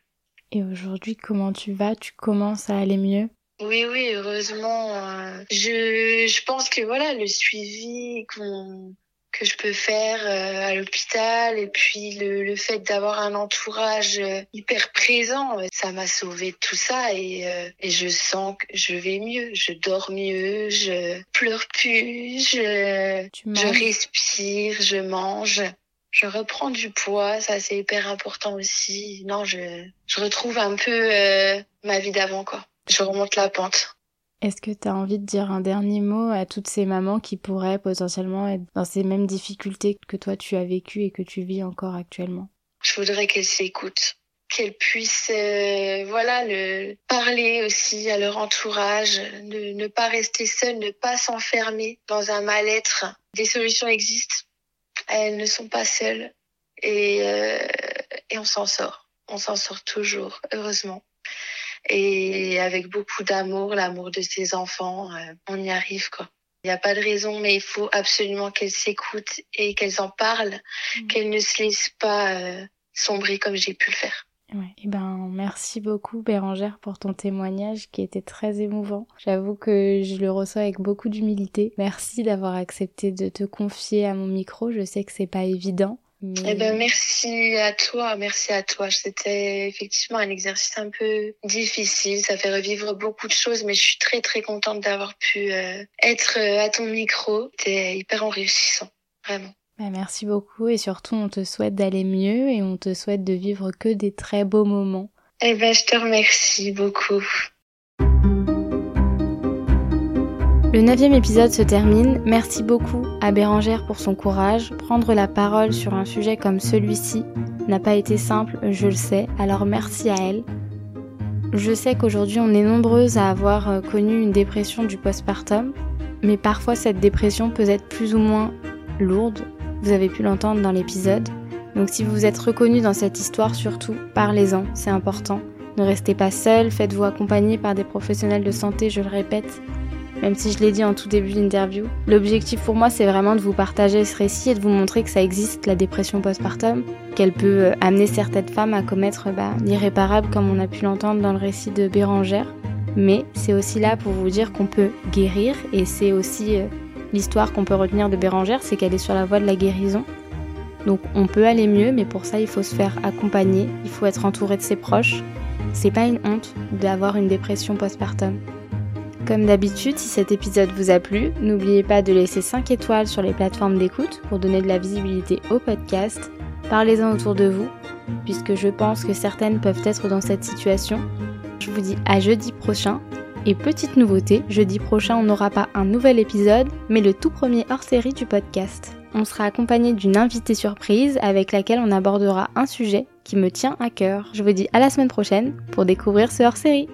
Et aujourd'hui comment tu vas? Tu commences à aller mieux? Oui oui heureusement euh, je je pense que voilà le suivi qu'on que je peux faire euh, à l'hôpital et puis le, le fait d'avoir un entourage euh, hyper présent, euh, ça m'a sauvé de tout ça et, et je sens que je vais mieux, je dors mieux, je pleure plus, je, je respire, je mange. Je reprends du poids, ça c'est hyper important aussi. Non, je, je retrouve un peu ma vie d'avant quoi. Je remonte la pente. Est-ce que tu as envie de dire un dernier mot à toutes ces mamans qui pourraient potentiellement être dans ces mêmes difficultés que toi tu as vécues et que tu vis encore actuellement? Je voudrais qu'elles s'écoutent, qu'elles puissent euh, voilà le parler aussi à leur entourage, ne, ne pas rester seules, ne pas s'enfermer dans un mal-être. Des solutions existent, elles ne sont pas seules et, euh, et on s'en sort. On s'en sort toujours, heureusement et avec beaucoup d'amour, l'amour de ses enfants, euh, on y arrive quoi. Il n'y a pas de raison, mais il faut absolument qu'elles s'écoutent et qu'elles en parlent, mmh. qu'elles ne se laissent pas euh, sombrer comme j'ai pu le faire. Ouais. Et eh ben, merci beaucoup Bérangère pour ton témoignage qui était très émouvant. J'avoue que je le reçois avec beaucoup d'humilité. Merci d'avoir accepté de te confier à mon micro. Je sais que c'est pas évident. Eh ben, merci à toi, merci à toi. C'était effectivement un exercice un peu difficile. Ça fait revivre beaucoup de choses, mais je suis très très contente d'avoir pu euh, être euh, à ton micro. C'était hyper enrichissant, vraiment. Ben, merci beaucoup et surtout on te souhaite d'aller mieux et on te souhaite de vivre que des très beaux moments. Eh ben, je te remercie beaucoup. Le neuvième épisode se termine. Merci beaucoup à Bérangère pour son courage. Prendre la parole sur un sujet comme celui-ci n'a pas été simple, je le sais, alors merci à elle. Je sais qu'aujourd'hui on est nombreuses à avoir euh, connu une dépression du postpartum, mais parfois cette dépression peut être plus ou moins lourde. Vous avez pu l'entendre dans l'épisode. Donc si vous vous êtes reconnu dans cette histoire, surtout, parlez-en, c'est important. Ne restez pas seul, faites-vous accompagner par des professionnels de santé, je le répète, même si je l'ai dit en tout début d'interview. L'objectif pour moi, c'est vraiment de vous partager ce récit et de vous montrer que ça existe, la dépression postpartum, qu'elle peut euh, amener certaines femmes à commettre bah, l'irréparable, comme on a pu l'entendre dans le récit de Bérangère. Mais c'est aussi là pour vous dire qu'on peut guérir, et c'est aussi euh, l'histoire qu'on peut retenir de Bérangère, c'est qu'elle est sur la voie de la guérison. Donc on peut aller mieux, mais pour ça, il faut se faire accompagner, il faut être entouré de ses proches. C'est pas une honte d'avoir une dépression postpartum. Comme d'habitude, si cet épisode vous a plu, n'oubliez pas de laisser 5 étoiles sur les plateformes d'écoute pour donner de la visibilité au podcast. Parlez-en autour de vous, puisque je pense que certaines peuvent être dans cette situation. Je vous dis à jeudi prochain. Et petite nouveauté, jeudi prochain on n'aura pas un nouvel épisode, mais le tout premier hors-série du podcast. On sera accompagné d'une invitée surprise avec laquelle on abordera un sujet qui me tient à cœur. Je vous dis à la semaine prochaine pour découvrir ce hors-série.